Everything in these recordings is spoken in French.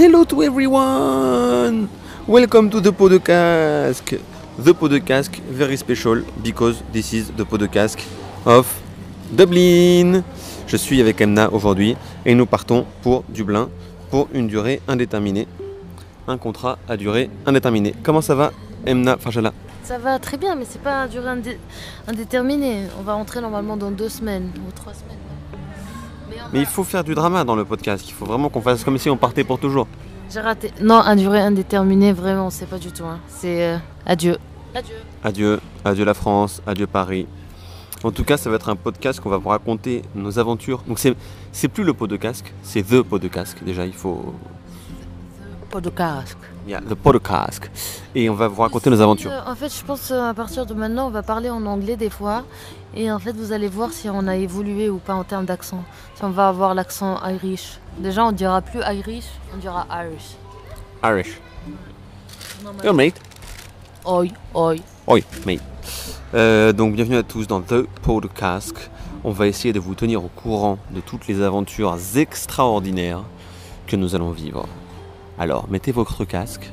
Hello to everyone! Welcome to the podcast. The podcast very special because this is the podcast of Dublin. Je suis avec Emna aujourd'hui et nous partons pour Dublin pour une durée indéterminée. Un contrat à durée indéterminée. Comment ça va, Emna Fajala Ça va très bien, mais c'est pas à durée indé- indéterminée. On va rentrer normalement dans deux semaines ou trois semaines. Mais il faut faire du drama dans le podcast. Il faut vraiment qu'on fasse comme si on partait pour toujours. J'ai raté. Non, à durée indéterminée, vraiment, c'est pas du tout. hein. C'est euh, adieu. Adieu. Adieu, adieu la France, adieu Paris. En tout cas, ça va être un podcast qu'on va vous raconter nos aventures. Donc c'est plus le pot de casque, c'est the pot de casque. Déjà, il faut Pas de casque. yeah, the pot de casque. Et on va vous raconter nos aventures. Euh, en fait, je pense euh, à partir de maintenant, on va parler en anglais des fois. Et en fait, vous allez voir si on a évolué ou pas en termes d'accent. Si on va avoir l'accent Irish. Déjà, on dira plus Irish, on dira Irish. Irish. Yo mate. Oi, oi. Oi, mate. Euh, donc bienvenue à tous dans The Podcast. On va essayer de vous tenir au courant de toutes les aventures extraordinaires que nous allons vivre. Alors, mettez votre casque,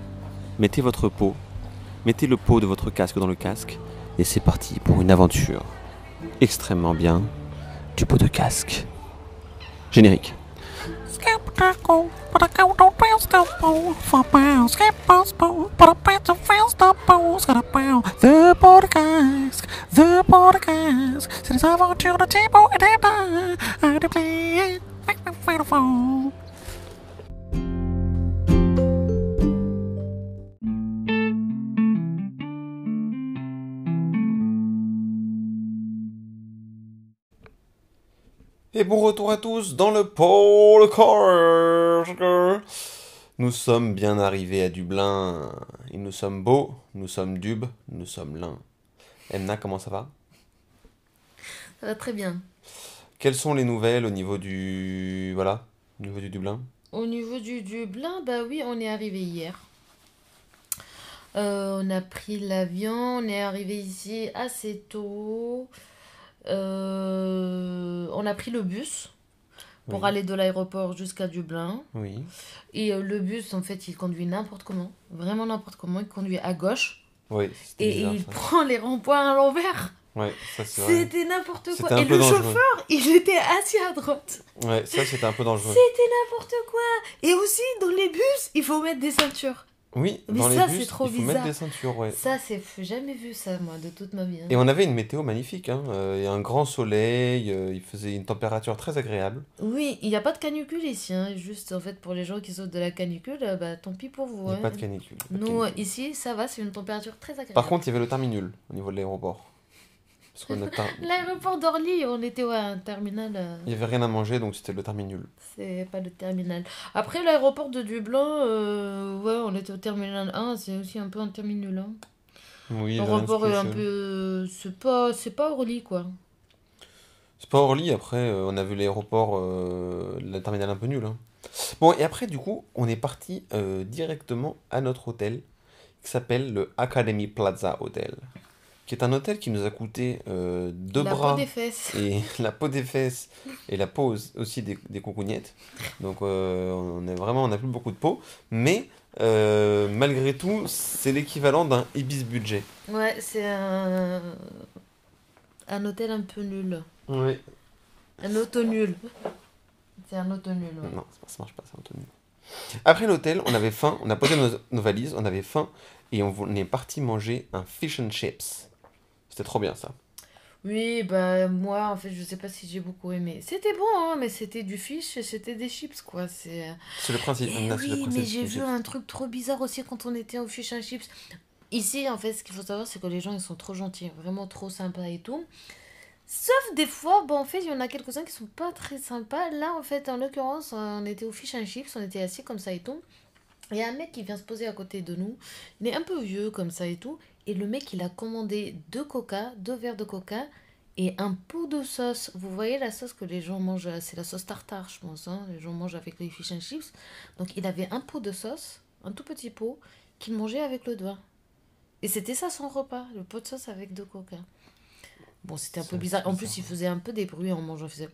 mettez votre pot, mettez le pot de votre casque dans le casque, et c'est parti pour une aventure extrêmement bien du pot de casque. Générique. But I go to para cá não fez tampão, fapão, skipaspo, para preto fez tampão, escarapão, the podcast, the podcast, se eles avantiam no tipo, e deba, I de play, make vai, vai, vai, Et bon retour à tous dans le podcast. Nous sommes bien arrivés à Dublin. Et nous sommes beaux, nous sommes dubs, nous sommes lins. Emna, comment ça va? Ça va très bien. Quelles sont les nouvelles au niveau du. Voilà, au niveau du Dublin? Au niveau du Dublin, bah oui, on est arrivé hier. Euh, on a pris l'avion, on est arrivé ici assez tôt. Euh, on a pris le bus pour Oui. aller de l'aéroport jusqu'à Dublin. Oui. Et euh, le bus, en fait, il conduit n'importe comment. Vraiment n'importe comment. Il conduit à gauche. Oui, Et bizarre il ça. prend les ronds-points à l'envers. Ouais, ça c'est vrai. C'était n'importe quoi. un Et le dangereux. chauffeur, il était assis à droite. Ouais, ça c'était un peu dangereux. C'était n'importe quoi. Et aussi, dans les bus, il faut mettre des ceintures. Oui, Mais dans les ça, bus, c'est trop il faut mettre des ceintures, ouais. Ça, c'est jamais vu ça, moi, de toute ma vie. hein. Et on avait une météo magnifique, hein. Euh, il y a un grand soleil, euh, il faisait une température très agréable. Oui, il n'y a pas de canicule ici. hein. Juste, en fait, pour les gens qui sautent de la canicule, euh, bah, tant pis pour vous. Il n'y a hein. pas de canicule. pas de Nous, canicule. ici, ça va, c'est une température très agréable. Par contre, il y avait le terminul au niveau de l'aéroport. Parce qu'on a ter- L'aéroport d'Orly, on était ouais, à un terminal. euh, il y avait rien à manger, donc c'était le terminul. C'est pas le terminal. Après, l'aéroport de Dublin, euh, ouais, on était au terminal 1, c'est aussi un peu un terminal. Hein. Oui, L'aéroport est un spécial. peu. C'est pas, c'est pas Orly, quoi. C'est pas Orly, après, euh, on a vu l'aéroport, euh, le terminal un peu nul. hein. Bon, et après, du coup, on est parti euh, directement à notre hôtel, qui s'appelle le Academy Plaza Hotel, qui est un hôtel qui nous a coûté euh, deux La bras peau des fesses. et la peau des fesses et la peau aus- aussi des, des. Donc, euh, on est vraiment, on n'a plus beaucoup de peau, mais euh, malgré tout, c'est l'équivalent d'un Ibis budget. Ouais, c'est un. Un hôtel un peu nul. Oui. Un auto nul. C'est un auto nul. ouais. Non, ça, marche pas, c'est un peu nul. Après l'hôtel, on avait faim, on a posé nos, nos valises, on avait faim et on est parti manger un fish and chips. C'était trop bien ça. Oui, bah moi, en fait, je sais pas si j'ai beaucoup aimé. C'était bon, hein, mais c'était du fish et c'était des chips, quoi. C'est. C'est le principe. Eh non, c'est le oui, principe mais j'ai vu chips. un truc trop bizarre aussi quand on était au fish and chips. Ici, en fait, ce qu'il faut savoir, c'est que les gens, ils sont trop gentils, vraiment trop sympas et tout. Sauf des fois, bon, en fait, il y en a quelques-uns qui sont pas très sympas. Là, en fait, en l'occurrence, on était au fish and chips, on était assis comme ça et tout. Il y a un mec qui vient se poser à côté de nous. Il est un peu vieux comme ça et tout. Et le mec, il a commandé deux coca, deux verres de coca. et un pot de sauce. Vous voyez la sauce que les gens mangent, euh, c'est la sauce tartare, je pense. hein, Les gens mangent avec les fish and chips. Donc il avait un pot de sauce, un tout petit pot, qu'il mangeait avec le doigt. Et c'était ça son repas, le pot de sauce avec deux coca. Bon, c'était un peu bizarre. En plus, il faisait un peu des bruits en mangeant. Il faisait.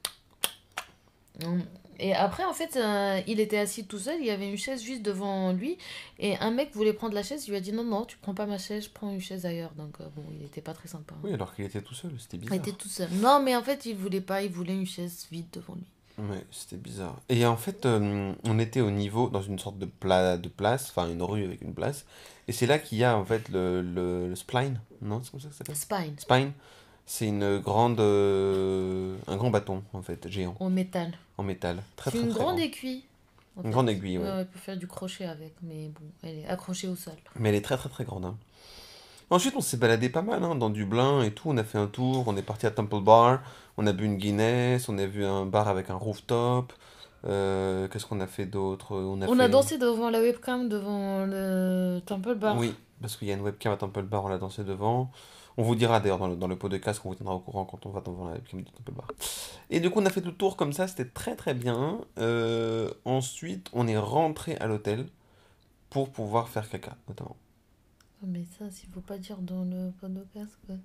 Et après, en fait, euh, il était assis tout seul. Il y avait une chaise juste devant lui. Et un mec voulait prendre la chaise. Il lui a dit Non, non, tu prends pas ma chaise, je prends une chaise ailleurs. Donc, euh, bon, il était pas très sympa. Oui, alors qu'il était tout seul, c'était Il bizarre. était tout seul. Non, mais en fait, il voulait pas. Il voulait une chaise vide devant lui. Ouais, c'était bizarre. Et en fait, euh, on était au niveau, dans une sorte de, pla de place, enfin une rue avec une place. Et c'est là qu'il y a en fait le, le, le spline, non? C'est comme ça que ça s'appelle? Spine, Spine. C'est une grande, euh, un grand bâton en fait, géant, en métal. en métal. Très C'est très une très grande grand. aiguille. Une fait. grande aiguille, ouais. Ouais, on peut faire du crochet avec. Mais bon, elle est accrochée au sol. Mais elle est très très très grande. hein. Ensuite, on s'est baladé pas mal hein, dans Dublin et tout. On a fait un tour. On est parti à Temple Bar. On a bu une Guinness. On a vu un bar avec un rooftop. Euh, Qu'est-ce qu'on a fait d'autre? On a On a dansé devant la webcam, devant le Temple Bar. Oui, parce qu'il y a une webcam à Temple Bar. On l'a dansé devant. On vous dira d'ailleurs dans le, dans le pot de casque, on vous tiendra au courant quand on va devant la webcam de Temple Bar. Et du coup, on a fait tout le tour comme ça. C'était très très bien. Euh, ensuite, on est rentré à l'hôtel pour pouvoir faire caca, notamment. Mais ça, s'il faut pas dire dans le podcast. quoi.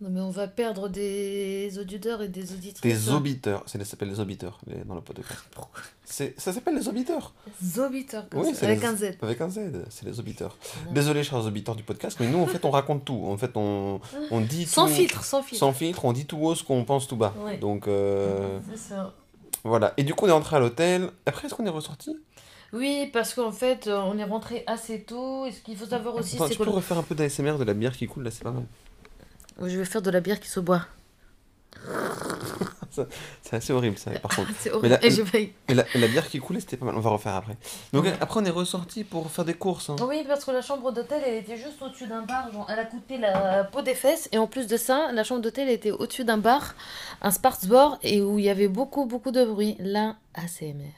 Non, mais on va perdre des auditeurs et des auditrices. Des obiteurs, ça s'appelle les obiteurs les- dans le podcast. Ça s'appelle les obiteurs, Zobiteurs, comme Oui, ça, c'est avec les- un Z. avec un Z, c'est les obiteurs. Non. Désolé, chers auditeurs du podcast, mais nous, en fait, on raconte tout. En fait, on, on dit Sans tout- filtre, sans filtre. Sans filtre, on dit tout haut ce qu'on pense tout bas. Ouais. Donc, euh, C'est ça. voilà. Et du coup, on est rentré à l'hôtel. Après, est-ce qu'on est ressorti? Oui, parce qu'en fait, euh, on est rentré assez tôt. Et ce qu'il faut savoir aussi, Attends, c'est Tu que. peux refaire un peu d'ASMR de la bière qui coule, là, c'est pas mal. Je vais faire de la bière qui se boit. C'est assez horrible, ça, par contre. C'est Mais horrible. la- Et. Mais la, la bière qui coulait, c'était pas mal. On va refaire après. Donc, après, on est ressorti pour faire des courses. hein. Oui, parce que la chambre d'hôtel, elle était juste au-dessus d'un bar. Genre, elle a coûté la peau des fesses. Et en plus de ça, la chambre d'hôtel était au-dessus d'un bar, un Sparks et où il y avait beaucoup, beaucoup de bruit. Là, ACMR.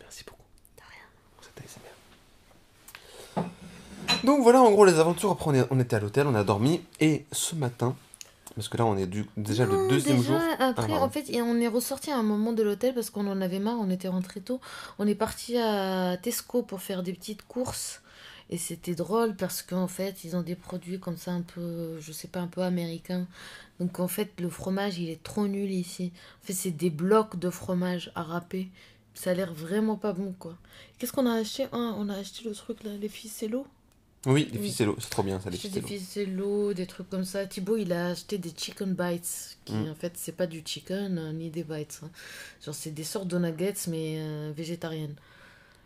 Merci beaucoup. De rien. C'était ASMR. Donc voilà en gros les aventures. Après on, est- on était à l'hôtel, on a dormi. Et ce matin, parce que là on est du, déjà Non, le deuxième déjà, jour. Après, Ah, pardon. en fait, et on est ressorti à un moment de l'hôtel parce qu'on en avait marre, on était rentré tôt. On est parti à Tesco pour faire des petites courses. Et c'était drôle parce qu'en fait, ils ont des produits comme ça un peu, je sais pas, un peu américains. Donc en fait, le fromage, il est trop nul ici. En fait, c'est des blocs de fromage à râper. Ça a l'air vraiment pas bon, quoi. Qu'est-ce qu'on a acheté? Ah, On a acheté le truc là, les ficello. Oui, les Oui. ficello, c'est trop bien ça, les Acheté des ficello. ficello, des trucs comme ça. Thibaut, il a acheté des chicken bites, qui Mm. en fait, c'est pas du chicken euh, ni des bites. hein. Genre, c'est des sortes de nuggets, mais euh, végétariennes.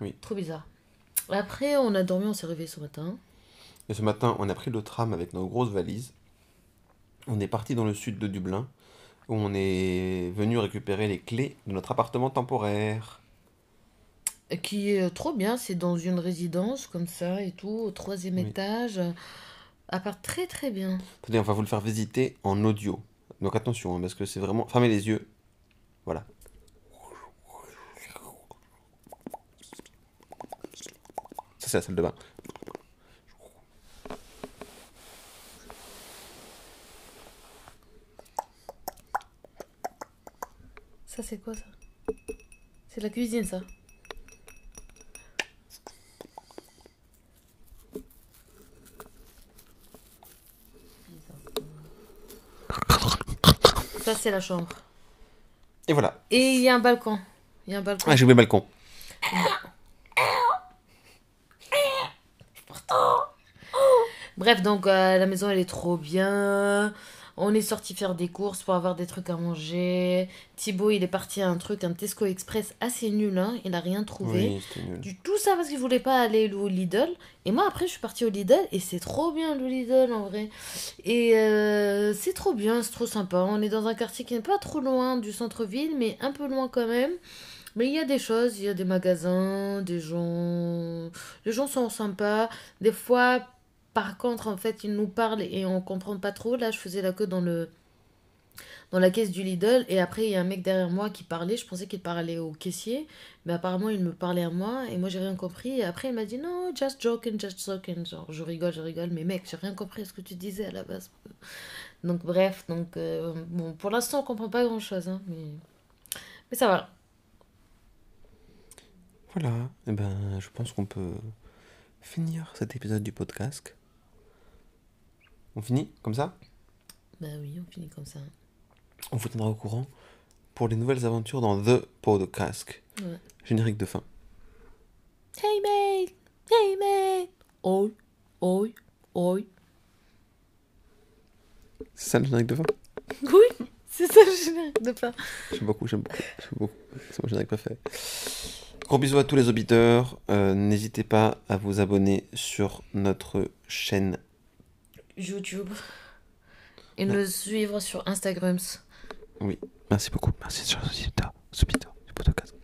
Oui. Trop bizarre. Après, on a dormi, on s'est réveillé ce matin. Et ce matin, on a pris le tram avec nos grosses valises. On est parti dans le sud de Dublin, où on est venu récupérer les clés de notre appartement temporaire. Qui est euh, trop bien, c'est dans une résidence comme ça et tout, au troisième Oui. étage. euh, À part très très bien. Attendez, on va vous le faire visiter en audio. Donc attention, hein, parce que c'est vraiment... Fermez les yeux. Voilà. Ça, c'est la salle de bain. Ça, c'est quoi ça? C'est la cuisine, ça? Ça, c'est la chambre. Et voilà. Et il y a un balcon. Il y a un balcon. Ah, j'ai oublié le balcon. Bref, donc euh, la maison elle est trop bien. On est sorti faire des courses pour avoir des trucs à manger. Thibaut il est parti à un truc, un Tesco Express assez nul, hein. il a rien trouvé. Oui, nul. Du tout ça parce qu'il voulait pas aller au Lidl. Et moi après je suis partie au Lidl et c'est trop bien le Lidl en vrai. Et euh, c'est trop bien, c'est trop sympa. On est dans un quartier qui n'est pas trop loin du centre-ville mais un peu loin quand même. Mais il y a des choses, il y a des magasins, des gens... Les gens sont sympas. Des fois, par contre, en fait, ils nous parlent et on comprend pas trop. Là, je faisais la queue dans le dans la caisse du Lidl et après il y a un mec derrière moi qui parlait. Je pensais qu'il parlait au caissier, mais apparemment il me parlait à moi et moi j'ai rien compris. Et après il m'a dit non, just joking, just joking. Genre je rigole, je rigole, mais mec, j'ai rien compris ce que tu disais à la base. Donc bref, donc euh, bon, pour l'instant on comprend pas grand chose, hein, mais ça va. Voilà, et ben, je pense qu'on peut finir cet épisode du podcast. On finit comme ça? Bah oui, on finit comme ça. On vous tiendra au courant pour les nouvelles aventures dans The Podcast. Ouais. Générique de fin. Hey mate, hey mate. Oi, oi, oi. C'est ça le générique de fin? Oui, c'est ça le générique de fin. J'aime beaucoup, j'aime beaucoup, j'aime beaucoup. C'est mon générique préféré. Gros bisous à tous les auditeurs. Euh, N'hésitez pas à vous abonner sur notre chaîne. YouTube et ouais. nous suivre sur Instagram. Oui, merci beaucoup. Merci, Sopita, ce podcast.